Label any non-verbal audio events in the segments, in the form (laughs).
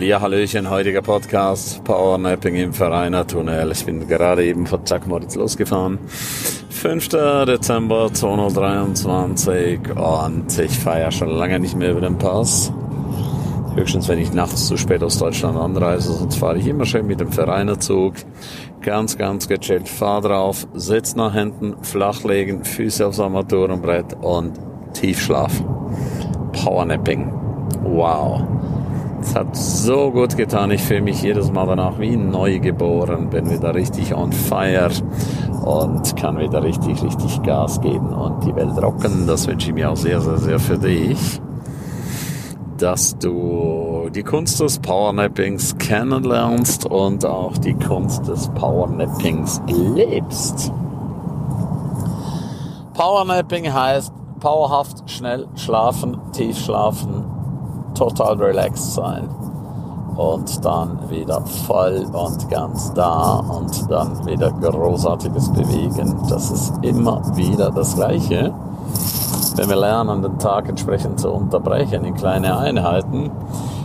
Ja, Hallöchen, heutiger Podcast, Powernapping im Vereiner Tunnel. Ich bin gerade eben von St. Moritz losgefahren. 5. Dezember 2023 und ich fahre ja schon lange nicht mehr über den Pass. Höchstens, wenn ich nachts zu spät aus Deutschland anreise, sonst fahre ich immer schön mit dem Vereinerzug. Ganz, ganz gechillt. Fahr drauf, Sitz nach hinten, flachlegen, Füße aufs Armaturenbrett und Tiefschlaf. Powernapping. Wow. Es hat so gut getan. Ich fühle mich jedes Mal danach wie neu geboren. Bin wieder richtig on fire und kann wieder richtig, richtig Gas geben und die Welt rocken. Das wünsche ich mir auch sehr, sehr, sehr für dich. Dass du die Kunst des Powernappings kennenlernst und auch die Kunst des Powernappings lebst. Powernapping heißt powerhaft, schnell schlafen, tief schlafen, total relaxed sein und dann wieder voll und ganz da und dann wieder großartiges Bewegen. Das ist immer wieder das Gleiche. Wenn wir lernen, den Tag entsprechend zu unterbrechen in kleine Einheiten,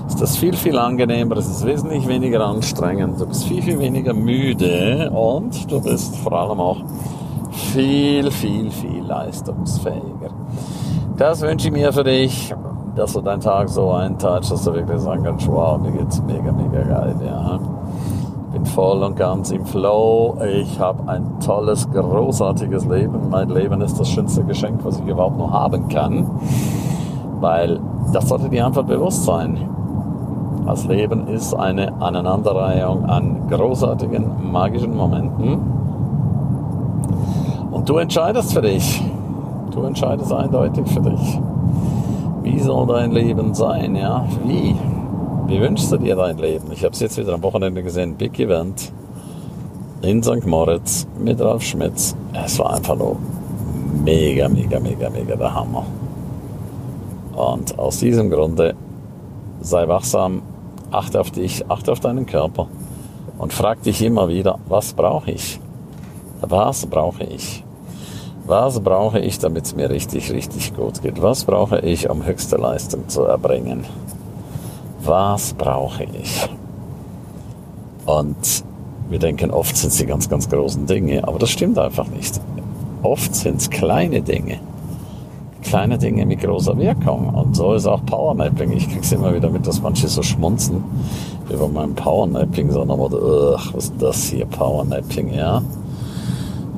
ist das viel, viel angenehmer, es ist wesentlich weniger anstrengend, du bist viel, viel weniger müde und du bist vor allem auch viel, viel, viel leistungsfähiger. Das wünsche ich mir für dich dass du deinen Tag so einteilst, dass du wirklich sagen kannst, wow, mir geht's mega, mega geil, ja. Bin voll und ganz im Flow. Ich habe ein tolles, großartiges Leben. Mein Leben ist das schönste Geschenk, was ich überhaupt nur haben kann. Weil das sollte die Antwort bewusst sein. Das Leben ist eine Aneinanderreihung an großartigen, magischen Momenten. Und du entscheidest für dich. Du entscheidest eindeutig für dich. Wie soll dein Leben sein, ja? Wie? Wie wünschst du dir dein Leben? Ich habe es jetzt wieder am Wochenende gesehen, Big Event in St. Moritz mit Ralf Schmitz. Es war einfach nur mega, mega, mega, mega der Hammer. Und aus diesem Grunde sei wachsam, achte auf dich, achte auf deinen Körper und frag dich immer wieder, was brauche ich? Was brauche ich? Was brauche ich, damit es mir richtig, richtig gut geht? Was brauche ich, um höchste Leistung zu erbringen? Was brauche ich? Und wir denken, oft sind es die ganz, ganz großen Dinge, aber das stimmt einfach nicht. Oft sind es kleine Dinge. Kleine Dinge mit großer Wirkung. Und so ist auch Powernapping. Ich krieg's immer wieder mit, dass manche so schmunzen über mein Powernapping, sondern, was ist das hier, Powernapping, ja?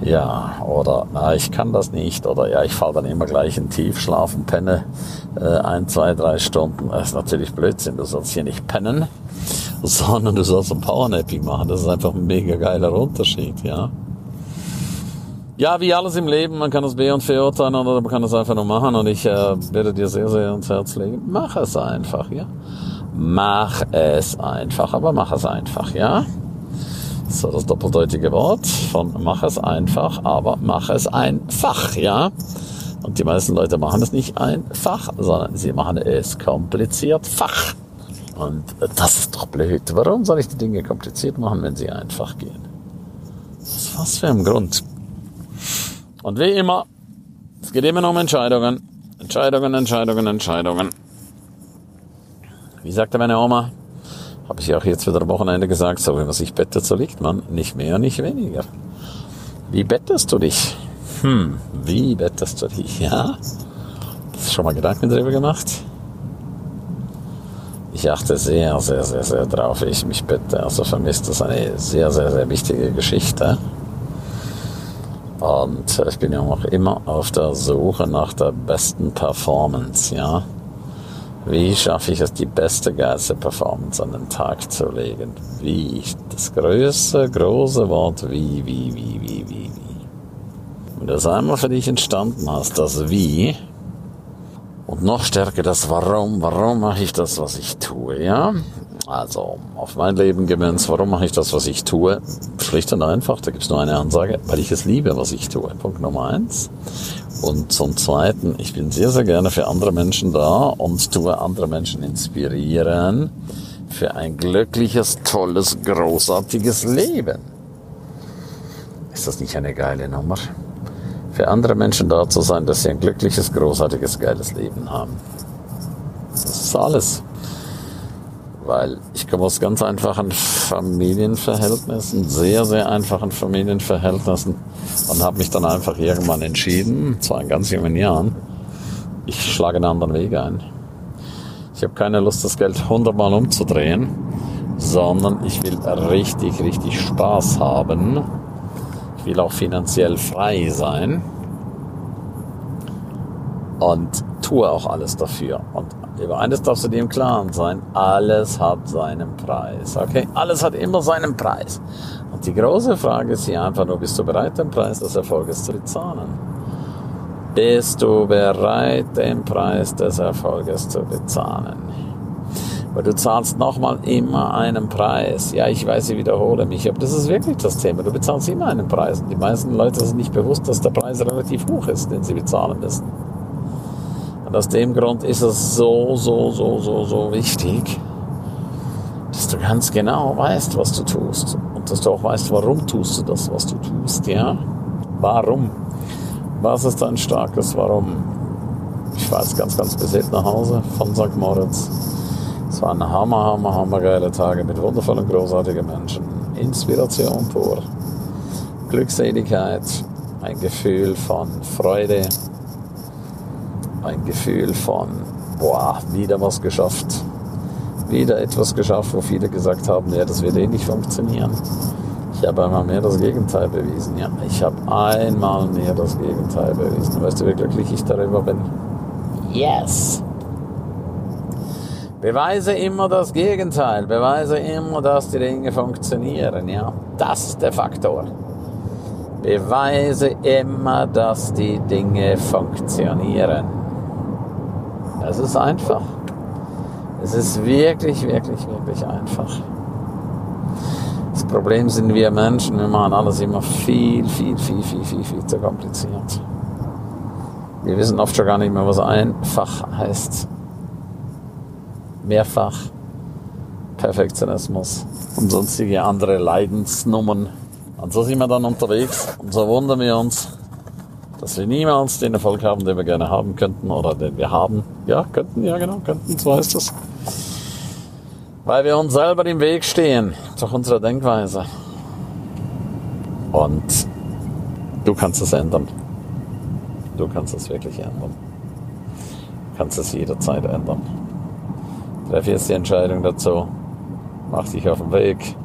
Ja, oder na, ich kann das nicht, oder ja, ich falle dann immer gleich in Tiefschlaf und penne äh, ein, zwei, drei Stunden. Das ist natürlich Blödsinn, du sollst hier nicht pennen, (laughs) sondern du sollst ein Powernapping machen. Das ist einfach ein mega geiler Unterschied, ja. Ja, wie alles im Leben, man kann es be- und verurteilen oder man kann es einfach nur machen und ich äh, werde dir sehr, sehr ans Herz legen, mach es einfach, ja. Mach es einfach, aber mach es einfach, ja. So das doppeldeutige Wort von mach es einfach, aber mach es einfach, ja. Und die meisten Leute machen es nicht einfach, sondern sie machen es kompliziert fach. Und das ist doch blöd. Warum soll ich die Dinge kompliziert machen, wenn sie einfach gehen? Was für ein Grund. Und wie immer, es geht immer um Entscheidungen. Entscheidungen, Entscheidungen, Entscheidungen. Wie sagte meine Oma, habe ich auch jetzt wieder am Wochenende gesagt, so wie man sich bettet, so liegt man. Nicht mehr, nicht weniger. Wie bettest du dich? Hm, wie bettest du dich? Ja? Hast du schon mal Gedanken darüber gemacht? Ich achte sehr, sehr, sehr, sehr drauf, wie ich mich bette. Also für mich ist das eine sehr, sehr, sehr wichtige Geschichte. Und ich bin ja auch immer auf der Suche nach der besten Performance, ja. Wie schaffe ich es, die beste, geilste Performance an den Tag zu legen? Wie? Das größte, große Wort wie, wie, wie, wie, wie, wie. Wenn du das einmal für dich entstanden hast, das Wie, und noch stärker das Warum, warum mache ich das, was ich tue, ja? Also, auf mein Leben gemünzt, warum mache ich das, was ich tue? Schlicht und einfach, da gibt es nur eine Ansage, weil ich es liebe, was ich tue. Punkt Nummer eins. Und zum Zweiten, ich bin sehr, sehr gerne für andere Menschen da und tue andere Menschen inspirieren für ein glückliches, tolles, großartiges Leben. Ist das nicht eine geile Nummer? Für andere Menschen da zu sein, dass sie ein glückliches, großartiges, geiles Leben haben. Das ist alles. Weil ich komme aus ganz einfachen Familienverhältnissen, sehr, sehr einfachen Familienverhältnissen und habe mich dann einfach irgendwann entschieden, zwar in ganz jungen Jahren, ich schlage einen anderen Weg ein. Ich habe keine Lust, das Geld hundertmal umzudrehen, sondern ich will richtig, richtig Spaß haben. Ich will auch finanziell frei sein und tue auch alles dafür. Und über eines darfst du dir im Klaren sein, alles hat seinen Preis. Okay? Alles hat immer seinen Preis. Und die große Frage ist hier einfach nur, bist du bereit, den Preis des Erfolges zu bezahlen? Bist du bereit, den Preis des Erfolges zu bezahlen? Weil du zahlst nochmal immer einen Preis. Ja, ich weiß, ich wiederhole mich, aber das ist wirklich das Thema. Du bezahlst immer einen Preis. Und die meisten Leute sind nicht bewusst, dass der Preis relativ hoch ist, den sie bezahlen müssen. Und aus dem Grund ist es so, so, so, so, so wichtig, dass du ganz genau weißt, was du tust. Und dass du auch weißt, warum tust du das, was du tust, ja? Warum? Was ist dein starkes Warum? Ich war jetzt ganz, ganz beseelt nach Hause von St. Moritz. Es waren hammer, hammer, hammer geile Tage mit wundervollen, großartigen Menschen. Inspiration pur. Glückseligkeit, ein Gefühl von Freude, ein Gefühl von, boah, wieder was geschafft. Wieder etwas geschafft, wo viele gesagt haben, ja, das wird eh nicht funktionieren. Ich habe einmal mehr das Gegenteil bewiesen. Ja, ich habe einmal mehr das Gegenteil bewiesen. Weißt du, wie glücklich ich darüber bin? Yes! Beweise immer das Gegenteil. Beweise immer, dass die Dinge funktionieren. Ja, das ist der Faktor. Beweise immer, dass die Dinge funktionieren. Es ist einfach. Es ist wirklich, wirklich, wirklich einfach. Das Problem sind wir Menschen, wir machen alles immer viel, viel, viel, viel, viel, viel zu kompliziert. Wir wissen oft schon gar nicht mehr, was einfach heißt. Mehrfach Perfektionismus und sonstige andere Leidensnummern. Und so sind wir dann unterwegs und so wundern wir uns, dass wir niemals den Erfolg haben, den wir gerne haben könnten oder den wir haben. Ja, könnten, ja genau, könnten, so heißt das. Weil wir uns selber im Weg stehen, durch unsere Denkweise. Und du kannst es ändern. Du kannst es wirklich ändern. Du kannst es jederzeit ändern. Treffe jetzt die Entscheidung dazu. Mach dich auf den Weg.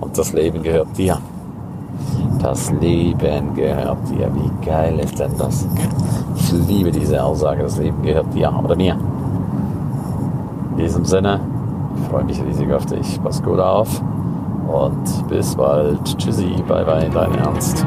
Und das Leben gehört dir. Das Leben gehört dir. Wie geil ist denn das? Ich liebe diese Aussage, das Leben gehört dir oder mir. In diesem Sinne, ich freue mich riesig auf dich. Pass gut auf und bis bald. Tschüssi, bye bye, dein Ernst.